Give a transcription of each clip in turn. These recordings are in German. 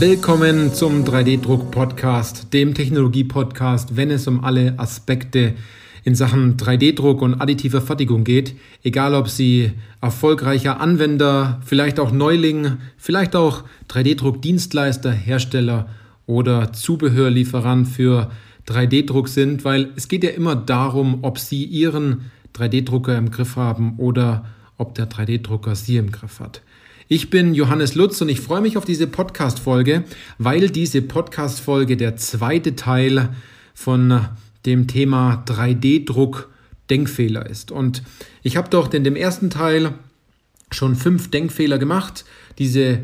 Willkommen zum 3D-Druck-Podcast, dem Technologie-Podcast, wenn es um alle Aspekte in Sachen 3D-Druck und additiver Fertigung geht. Egal, ob Sie erfolgreicher Anwender, vielleicht auch Neuling, vielleicht auch 3D-Druck-Dienstleister, Hersteller oder Zubehörlieferant für 3D-Druck sind, weil es geht ja immer darum, ob Sie Ihren 3D-Drucker im Griff haben oder ob der 3D-Drucker Sie im Griff hat. Ich bin Johannes Lutz und ich freue mich auf diese Podcast-Folge, weil diese Podcast-Folge der zweite Teil von dem Thema 3D-Druck Denkfehler ist. Und ich habe doch in dem ersten Teil schon fünf Denkfehler gemacht. Diese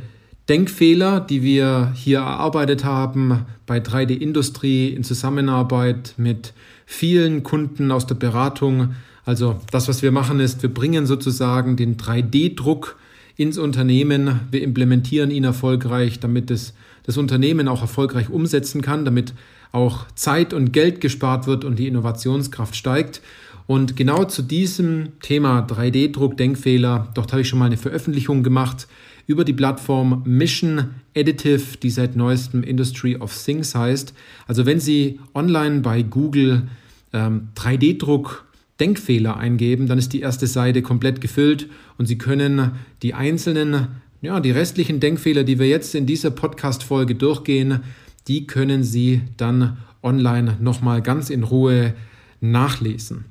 Denkfehler, die wir hier erarbeitet haben bei 3D-Industrie in Zusammenarbeit mit vielen Kunden aus der Beratung. Also das, was wir machen, ist, wir bringen sozusagen den 3D-Druck ins Unternehmen. Wir implementieren ihn erfolgreich, damit es das Unternehmen auch erfolgreich umsetzen kann, damit auch Zeit und Geld gespart wird und die Innovationskraft steigt. Und genau zu diesem Thema 3D-Druck, Denkfehler, dort habe ich schon mal eine Veröffentlichung gemacht über die Plattform Mission Additive, die seit neuestem Industry of Things heißt. Also wenn Sie online bei Google ähm, 3D-Druck Denkfehler eingeben, dann ist die erste Seite komplett gefüllt und Sie können die einzelnen, ja, die restlichen Denkfehler, die wir jetzt in dieser Podcast-Folge durchgehen, die können Sie dann online nochmal ganz in Ruhe nachlesen.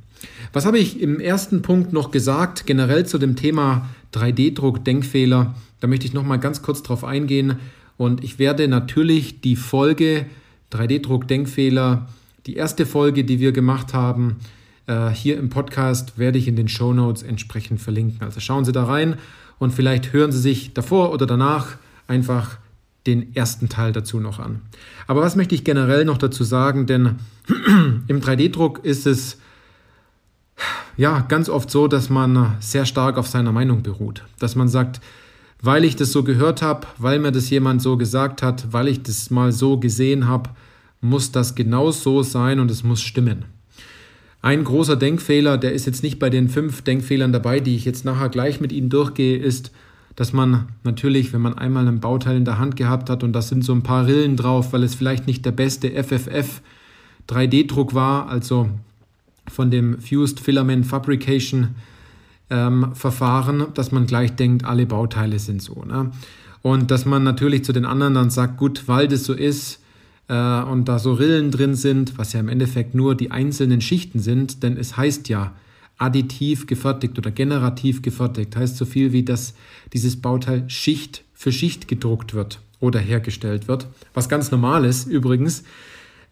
Was habe ich im ersten Punkt noch gesagt, generell zu dem Thema 3D-Druck, Denkfehler? Da möchte ich nochmal ganz kurz drauf eingehen und ich werde natürlich die Folge 3D-Druck, Denkfehler, die erste Folge, die wir gemacht haben, äh, hier im Podcast werde ich in den Show Notes entsprechend verlinken. Also schauen Sie da rein und vielleicht hören Sie sich davor oder danach einfach den ersten Teil dazu noch an. Aber was möchte ich generell noch dazu sagen? Denn im 3D-Druck ist es ja ganz oft so, dass man sehr stark auf seiner Meinung beruht. Dass man sagt, weil ich das so gehört habe, weil mir das jemand so gesagt hat, weil ich das mal so gesehen habe, muss das genau so sein und es muss stimmen. Ein großer Denkfehler, der ist jetzt nicht bei den fünf Denkfehlern dabei, die ich jetzt nachher gleich mit Ihnen durchgehe, ist, dass man natürlich, wenn man einmal ein Bauteil in der Hand gehabt hat und da sind so ein paar Rillen drauf, weil es vielleicht nicht der beste FFF 3D-Druck war, also von dem Fused Filament Fabrication ähm, Verfahren, dass man gleich denkt, alle Bauteile sind so. Ne? Und dass man natürlich zu den anderen dann sagt, gut, weil das so ist, äh, und da so Rillen drin sind, was ja im Endeffekt nur die einzelnen Schichten sind, denn es heißt ja additiv gefertigt oder generativ gefertigt, heißt so viel wie, dass dieses Bauteil Schicht für Schicht gedruckt wird oder hergestellt wird, was ganz normal ist übrigens,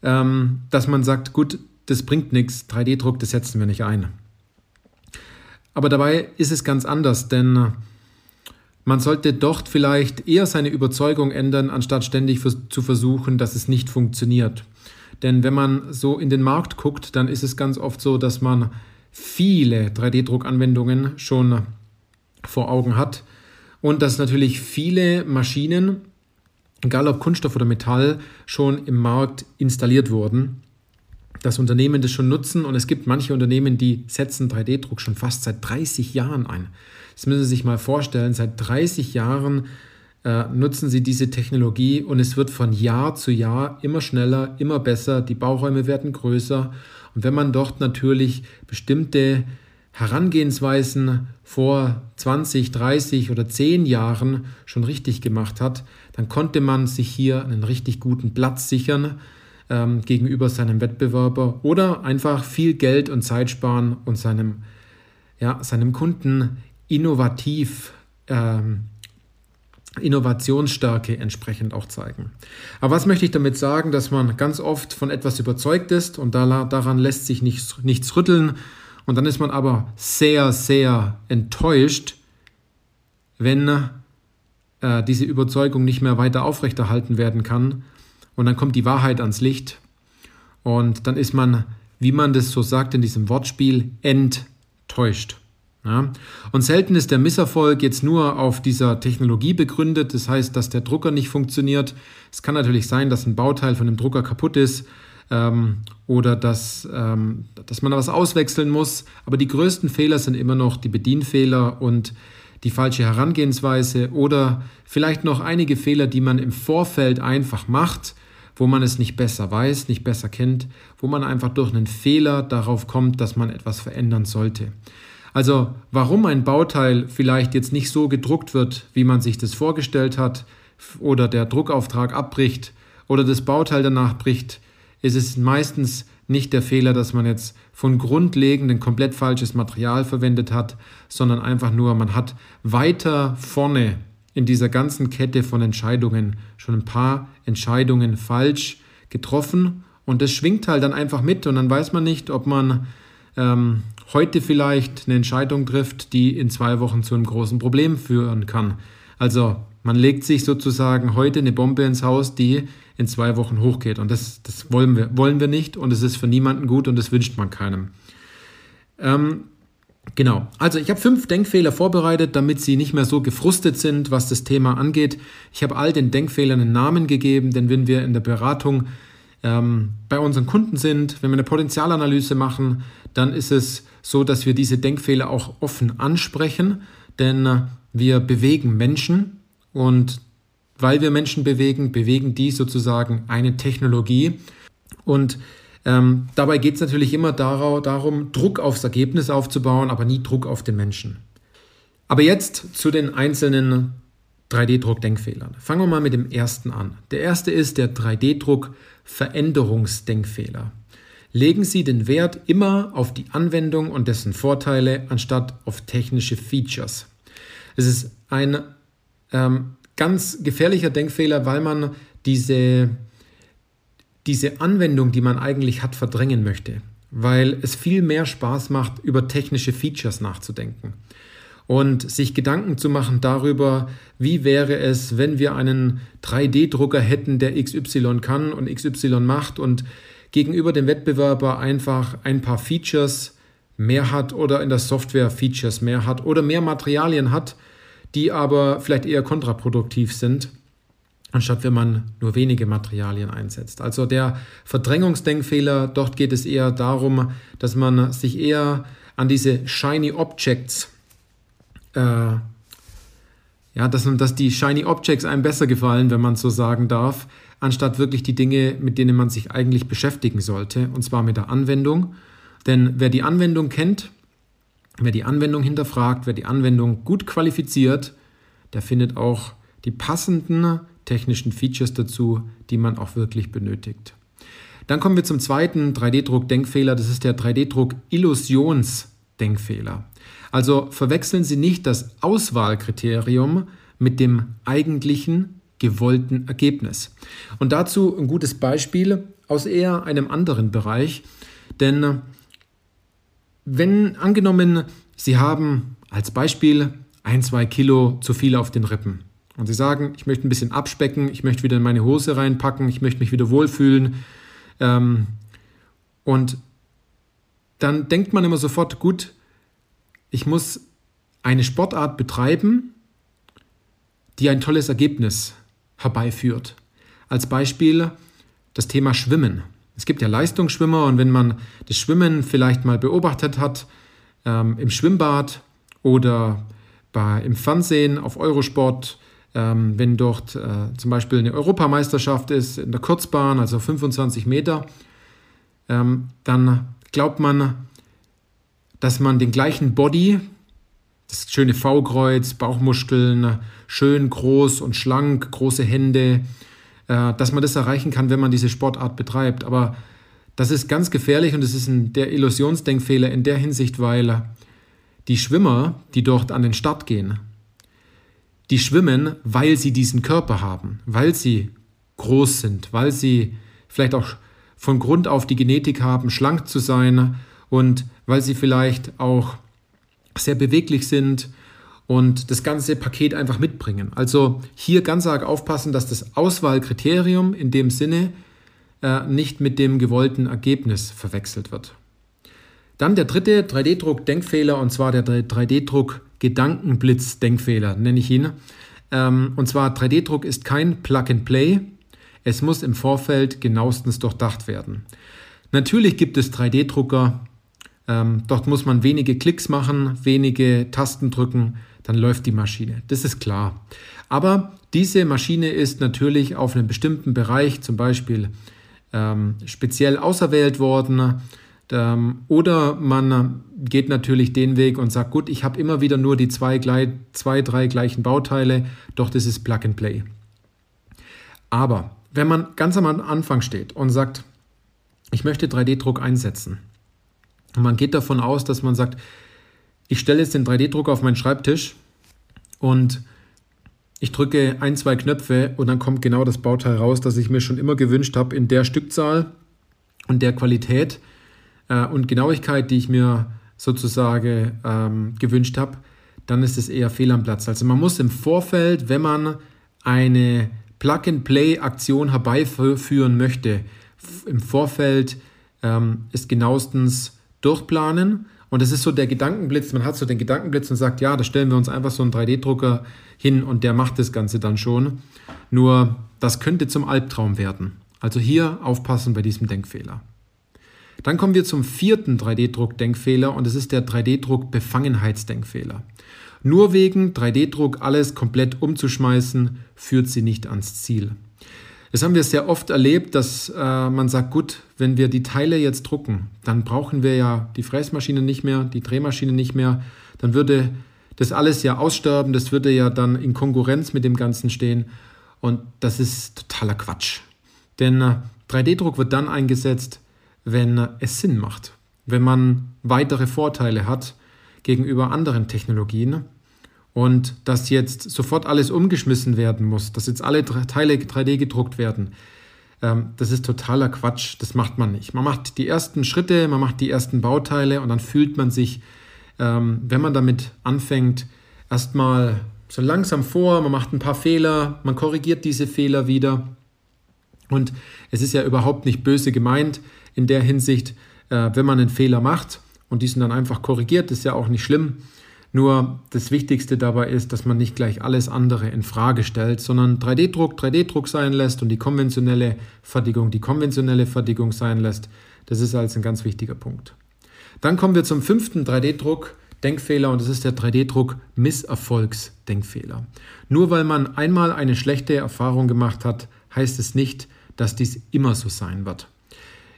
ähm, dass man sagt, gut, das bringt nichts, 3D-Druck, das setzen wir nicht ein. Aber dabei ist es ganz anders, denn man sollte dort vielleicht eher seine Überzeugung ändern, anstatt ständig zu versuchen, dass es nicht funktioniert. Denn wenn man so in den Markt guckt, dann ist es ganz oft so, dass man viele 3D-Druckanwendungen schon vor Augen hat und dass natürlich viele Maschinen, egal ob Kunststoff oder Metall, schon im Markt installiert wurden. Dass Unternehmen das schon nutzen und es gibt manche Unternehmen, die setzen 3D-Druck schon fast seit 30 Jahren ein. Das müssen Sie sich mal vorstellen. Seit 30 Jahren äh, nutzen Sie diese Technologie und es wird von Jahr zu Jahr immer schneller, immer besser. Die Bauräume werden größer. Und wenn man dort natürlich bestimmte Herangehensweisen vor 20, 30 oder 10 Jahren schon richtig gemacht hat, dann konnte man sich hier einen richtig guten Platz sichern ähm, gegenüber seinem Wettbewerber oder einfach viel Geld und Zeit sparen und seinem, ja, seinem Kunden innovativ, ähm, Innovationsstärke entsprechend auch zeigen. Aber was möchte ich damit sagen, dass man ganz oft von etwas überzeugt ist und daran lässt sich nichts, nichts rütteln und dann ist man aber sehr, sehr enttäuscht, wenn äh, diese Überzeugung nicht mehr weiter aufrechterhalten werden kann und dann kommt die Wahrheit ans Licht und dann ist man, wie man das so sagt in diesem Wortspiel, enttäuscht. Ja? Und selten ist der Misserfolg jetzt nur auf dieser Technologie begründet, das heißt, dass der Drucker nicht funktioniert. Es kann natürlich sein, dass ein Bauteil von dem Drucker kaputt ist ähm, oder dass, ähm, dass man da was auswechseln muss, aber die größten Fehler sind immer noch die Bedienfehler und die falsche Herangehensweise oder vielleicht noch einige Fehler, die man im Vorfeld einfach macht, wo man es nicht besser weiß, nicht besser kennt, wo man einfach durch einen Fehler darauf kommt, dass man etwas verändern sollte. Also warum ein Bauteil vielleicht jetzt nicht so gedruckt wird, wie man sich das vorgestellt hat, oder der Druckauftrag abbricht oder das Bauteil danach bricht, ist es meistens nicht der Fehler, dass man jetzt von grundlegend ein komplett falsches Material verwendet hat, sondern einfach nur, man hat weiter vorne in dieser ganzen Kette von Entscheidungen schon ein paar Entscheidungen falsch getroffen und das schwingt halt dann einfach mit und dann weiß man nicht, ob man ähm, heute vielleicht eine Entscheidung trifft, die in zwei Wochen zu einem großen Problem führen kann. Also man legt sich sozusagen heute eine Bombe ins Haus, die in zwei Wochen hochgeht. Und das, das wollen, wir, wollen wir nicht und es ist für niemanden gut und das wünscht man keinem. Ähm, genau, also ich habe fünf Denkfehler vorbereitet, damit Sie nicht mehr so gefrustet sind, was das Thema angeht. Ich habe all den Denkfehlern einen Namen gegeben, denn wenn wir in der Beratung ähm, bei unseren Kunden sind, wenn wir eine Potenzialanalyse machen, dann ist es so, dass wir diese Denkfehler auch offen ansprechen, denn äh, wir bewegen Menschen und weil wir Menschen bewegen, bewegen die sozusagen eine Technologie. Und ähm, dabei geht es natürlich immer darum, Druck aufs Ergebnis aufzubauen, aber nie Druck auf den Menschen. Aber jetzt zu den einzelnen 3D-Druck-Denkfehlern. Fangen wir mal mit dem ersten an. Der erste ist der 3D-Druck-Veränderungsdenkfehler. Legen Sie den Wert immer auf die Anwendung und dessen Vorteile anstatt auf technische Features. Es ist ein ähm, ganz gefährlicher Denkfehler, weil man diese, diese Anwendung, die man eigentlich hat, verdrängen möchte. Weil es viel mehr Spaß macht, über technische Features nachzudenken und sich Gedanken zu machen darüber, wie wäre es, wenn wir einen 3D-Drucker hätten, der XY kann und XY macht und gegenüber dem Wettbewerber einfach ein paar Features mehr hat oder in der Software Features mehr hat oder mehr Materialien hat, die aber vielleicht eher kontraproduktiv sind, anstatt wenn man nur wenige Materialien einsetzt. Also der Verdrängungsdenkfehler, dort geht es eher darum, dass man sich eher an diese Shiny Objects, äh, ja, dass, dass die Shiny Objects einem besser gefallen, wenn man so sagen darf, anstatt wirklich die Dinge, mit denen man sich eigentlich beschäftigen sollte, und zwar mit der Anwendung. Denn wer die Anwendung kennt, Wer die Anwendung hinterfragt, wer die Anwendung gut qualifiziert, der findet auch die passenden technischen Features dazu, die man auch wirklich benötigt. Dann kommen wir zum zweiten 3D-Druck-Denkfehler, das ist der 3D-Druck-Illusions-Denkfehler. Also verwechseln Sie nicht das Auswahlkriterium mit dem eigentlichen gewollten Ergebnis. Und dazu ein gutes Beispiel aus eher einem anderen Bereich, denn wenn angenommen, Sie haben als Beispiel ein, zwei Kilo zu viel auf den Rippen und Sie sagen, ich möchte ein bisschen abspecken, ich möchte wieder in meine Hose reinpacken, ich möchte mich wieder wohlfühlen ähm, und dann denkt man immer sofort, gut, ich muss eine Sportart betreiben, die ein tolles Ergebnis herbeiführt. Als Beispiel das Thema Schwimmen. Es gibt ja Leistungsschwimmer und wenn man das Schwimmen vielleicht mal beobachtet hat, ähm, im Schwimmbad oder bei, im Fernsehen auf Eurosport, ähm, wenn dort äh, zum Beispiel eine Europameisterschaft ist in der Kurzbahn, also 25 Meter, ähm, dann glaubt man, dass man den gleichen Body, das schöne V-Kreuz, Bauchmuskeln, schön groß und schlank, große Hände, äh, dass man das erreichen kann, wenn man diese Sportart betreibt. Aber das ist ganz gefährlich und es ist ein, der Illusionsdenkfehler in der Hinsicht, weil die Schwimmer, die dort an den Start gehen, die schwimmen, weil sie diesen Körper haben, weil sie groß sind, weil sie vielleicht auch von Grund auf die Genetik haben, schlank zu sein und weil sie vielleicht auch sehr beweglich sind und das ganze Paket einfach mitbringen. Also hier ganz arg aufpassen, dass das Auswahlkriterium in dem Sinne äh, nicht mit dem gewollten Ergebnis verwechselt wird. Dann der dritte 3D-Druck-Denkfehler und zwar der 3D-Druck-Gedankenblitz-Denkfehler, nenne ich ihn. Ähm, und zwar 3D-Druck ist kein Plug-and-Play. Es muss im Vorfeld genauestens durchdacht werden. Natürlich gibt es 3D-Drucker, ähm, dort muss man wenige Klicks machen, wenige Tasten drücken, dann läuft die Maschine. Das ist klar. Aber diese Maschine ist natürlich auf einem bestimmten Bereich, zum Beispiel ähm, speziell auserwählt worden. Ähm, oder man geht natürlich den Weg und sagt, gut, ich habe immer wieder nur die zwei, zwei, drei gleichen Bauteile, doch das ist Plug and Play. Aber wenn man ganz am Anfang steht und sagt, ich möchte 3D-Druck einsetzen, und man geht davon aus, dass man sagt, ich stelle jetzt den 3D-Drucker auf meinen Schreibtisch und ich drücke ein, zwei Knöpfe und dann kommt genau das Bauteil raus, das ich mir schon immer gewünscht habe in der Stückzahl und der Qualität äh, und Genauigkeit, die ich mir sozusagen ähm, gewünscht habe, dann ist es eher fehl am Platz. Also man muss im Vorfeld, wenn man eine Plug-and-Play-Aktion herbeiführen möchte, im Vorfeld ähm, es genauestens durchplanen und das ist so der Gedankenblitz, man hat so den Gedankenblitz und sagt, ja, da stellen wir uns einfach so einen 3D-Drucker hin und der macht das Ganze dann schon. Nur das könnte zum Albtraum werden. Also hier aufpassen bei diesem Denkfehler. Dann kommen wir zum vierten 3D-Druck-Denkfehler und das ist der 3D-Druck-Befangenheitsdenkfehler. Nur wegen 3D-Druck alles komplett umzuschmeißen, führt sie nicht ans Ziel. Das haben wir sehr oft erlebt, dass äh, man sagt, gut, wenn wir die Teile jetzt drucken, dann brauchen wir ja die Fräsmaschine nicht mehr, die Drehmaschine nicht mehr, dann würde das alles ja aussterben, das würde ja dann in Konkurrenz mit dem Ganzen stehen und das ist totaler Quatsch. Denn äh, 3D-Druck wird dann eingesetzt, wenn äh, es Sinn macht, wenn man weitere Vorteile hat gegenüber anderen Technologien und dass jetzt sofort alles umgeschmissen werden muss, dass jetzt alle Teile 3D gedruckt werden, ähm, das ist totaler Quatsch. Das macht man nicht. Man macht die ersten Schritte, man macht die ersten Bauteile und dann fühlt man sich, ähm, wenn man damit anfängt, erstmal so langsam vor, man macht ein paar Fehler, man korrigiert diese Fehler wieder. Und es ist ja überhaupt nicht böse gemeint in der Hinsicht, äh, wenn man einen Fehler macht und diesen dann einfach korrigiert, ist ja auch nicht schlimm. Nur das Wichtigste dabei ist, dass man nicht gleich alles andere in Frage stellt, sondern 3D-Druck 3D-Druck sein lässt und die konventionelle Fertigung die konventionelle Fertigung sein lässt. Das ist also ein ganz wichtiger Punkt. Dann kommen wir zum fünften 3D-Druck. Denkfehler und das ist der 3D-Druck Misserfolgsdenkfehler. Nur weil man einmal eine schlechte Erfahrung gemacht hat, heißt es nicht, dass dies immer so sein wird.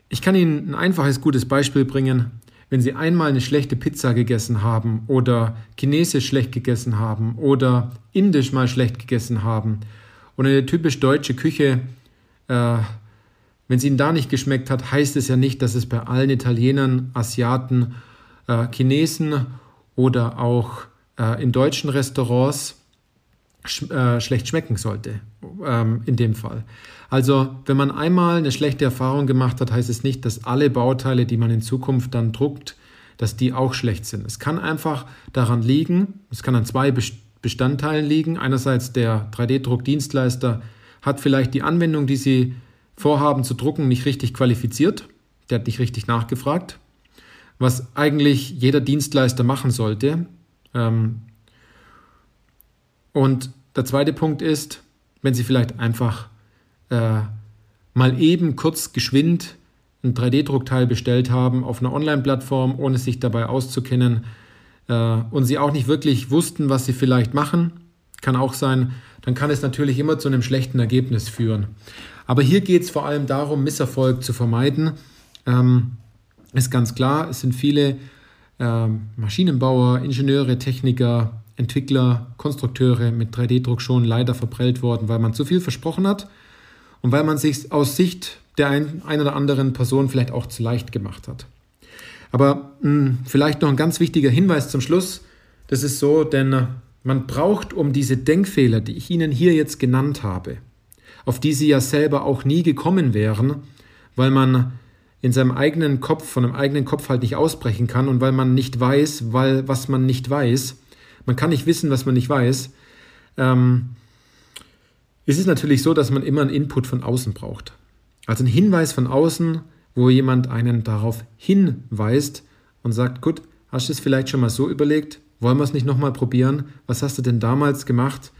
Ich kann Ihnen ein einfaches, gutes Beispiel bringen wenn Sie einmal eine schlechte Pizza gegessen haben oder Chinesisch schlecht gegessen haben oder Indisch mal schlecht gegessen haben. Und eine typisch deutsche Küche, äh, wenn es Ihnen da nicht geschmeckt hat, heißt es ja nicht, dass es bei allen Italienern, Asiaten, äh, Chinesen oder auch äh, in deutschen Restaurants sch äh, schlecht schmecken sollte, ähm, in dem Fall. Also, wenn man einmal eine schlechte Erfahrung gemacht hat, heißt es nicht, dass alle Bauteile, die man in Zukunft dann druckt, dass die auch schlecht sind. Es kann einfach daran liegen, es kann an zwei Bestandteilen liegen. Einerseits der 3D-Druckdienstleister hat vielleicht die Anwendung, die sie vorhaben zu drucken, nicht richtig qualifiziert. Der hat nicht richtig nachgefragt, was eigentlich jeder Dienstleister machen sollte. Ähm, und der zweite Punkt ist, wenn Sie vielleicht einfach äh, mal eben kurz geschwind ein 3D-Druckteil bestellt haben auf einer Online-Plattform, ohne sich dabei auszukennen äh, und Sie auch nicht wirklich wussten, was Sie vielleicht machen, kann auch sein, dann kann es natürlich immer zu einem schlechten Ergebnis führen. Aber hier geht es vor allem darum, Misserfolg zu vermeiden. Ähm, ist ganz klar, es sind viele äh, Maschinenbauer, Ingenieure, Techniker, Entwickler, Konstrukteure mit 3D-Druck schon leider verprellt worden, weil man zu viel versprochen hat und weil man sich aus Sicht der ein, ein oder anderen Person vielleicht auch zu leicht gemacht hat. Aber mh, hm, vielleicht noch ein ganz wichtiger Hinweis zum Schluss. Das ist so, denn man braucht, um diese Denkfehler, die ich Ihnen hier jetzt genannt habe, auf die Sie ja selber auch nie gekommen wären, weil man in seinem eigenen Kopf, von einem eigenen Kopf halt nicht ausbrechen kann und weil man nicht weiß, weil was man nicht weiß, man kann nicht wissen, was man nicht weiß. Ähm, es ist natürlich so, dass man immer einen Input von außen braucht. Also einen Hinweis von außen, wo jemand einen darauf hinweist und sagt, gut, hast du es vielleicht schon mal so überlegt? Wollen wir es nicht nochmal probieren? Was hast du denn damals gemacht?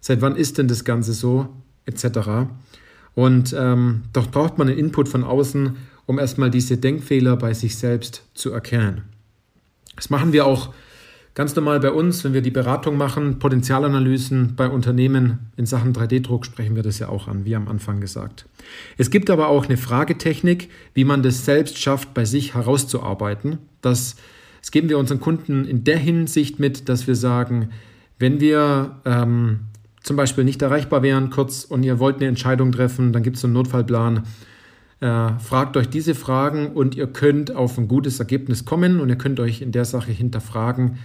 Seit wann ist denn das Ganze so? Etc. Und ähm, doch braucht man einen Input von außen, um erstmal diese Denkfehler bei sich selbst zu erkennen. Das machen wir auch Ganz normal bei uns, wenn wir die Beratung machen, Potenzialanalysen bei Unternehmen in Sachen 3D-Druck, sprechen wir das ja auch an, wie am Anfang gesagt. Es gibt aber auch eine Fragetechnik, wie man das selbst schafft, bei sich herauszuarbeiten. Das, das geben wir unseren Kunden in der Hinsicht mit, dass wir sagen, wenn wir ähm, zum Beispiel nicht erreichbar wären kurz und ihr wollt eine Entscheidung treffen, dann gibt es einen Notfallplan. Äh, fragt euch diese Fragen und ihr könnt auf ein gutes Ergebnis kommen und ihr könnt euch in der Sache hinterfragen,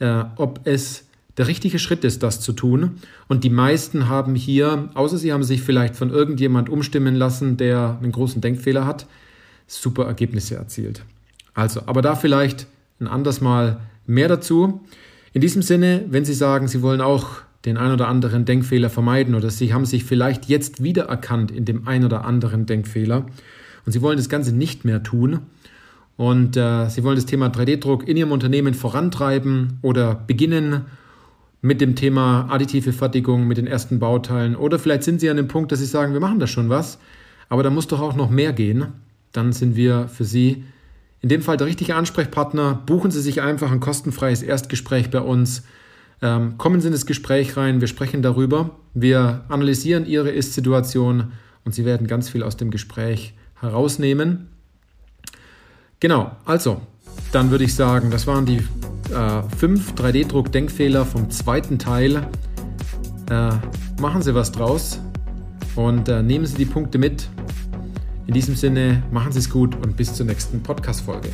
äh, ob es der richtige Schritt ist, das zu tun. Und die meisten haben hier, außer sie haben sich vielleicht von irgendjemand umstimmen lassen, der einen großen Denkfehler hat, super Ergebnisse erzielt. Also, aber da vielleicht ein anderes Mal mehr dazu. In diesem Sinne, wenn Sie sagen, Sie wollen auch den ein oder anderen Denkfehler vermeiden oder Sie haben sich vielleicht jetzt wiedererkannt in dem ein oder anderen Denkfehler und Sie wollen das Ganze nicht mehr tun, und äh, Sie wollen das Thema 3D-Druck in Ihrem Unternehmen vorantreiben oder beginnen mit dem Thema additive Fertigung, mit den ersten Bauteilen. Oder vielleicht sind Sie an dem Punkt, dass Sie sagen, wir machen da schon was, aber da muss doch auch noch mehr gehen. Dann sind wir für Sie in dem Fall der richtige Ansprechpartner. Buchen Sie sich einfach ein kostenfreies Erstgespräch bei uns. Ähm, kommen Sie in das Gespräch rein, wir sprechen darüber, wir analysieren Ihre Ist-Situation und Sie werden ganz viel aus dem Gespräch herausnehmen. Genau, also, dann würde ich sagen, das waren die äh, fünf 3D-Druck-Denkfehler vom zweiten Teil. Äh, machen Sie was draus und äh, nehmen Sie die Punkte mit. In diesem Sinne, machen Sie es gut und bis zur nächsten Podcast-Folge.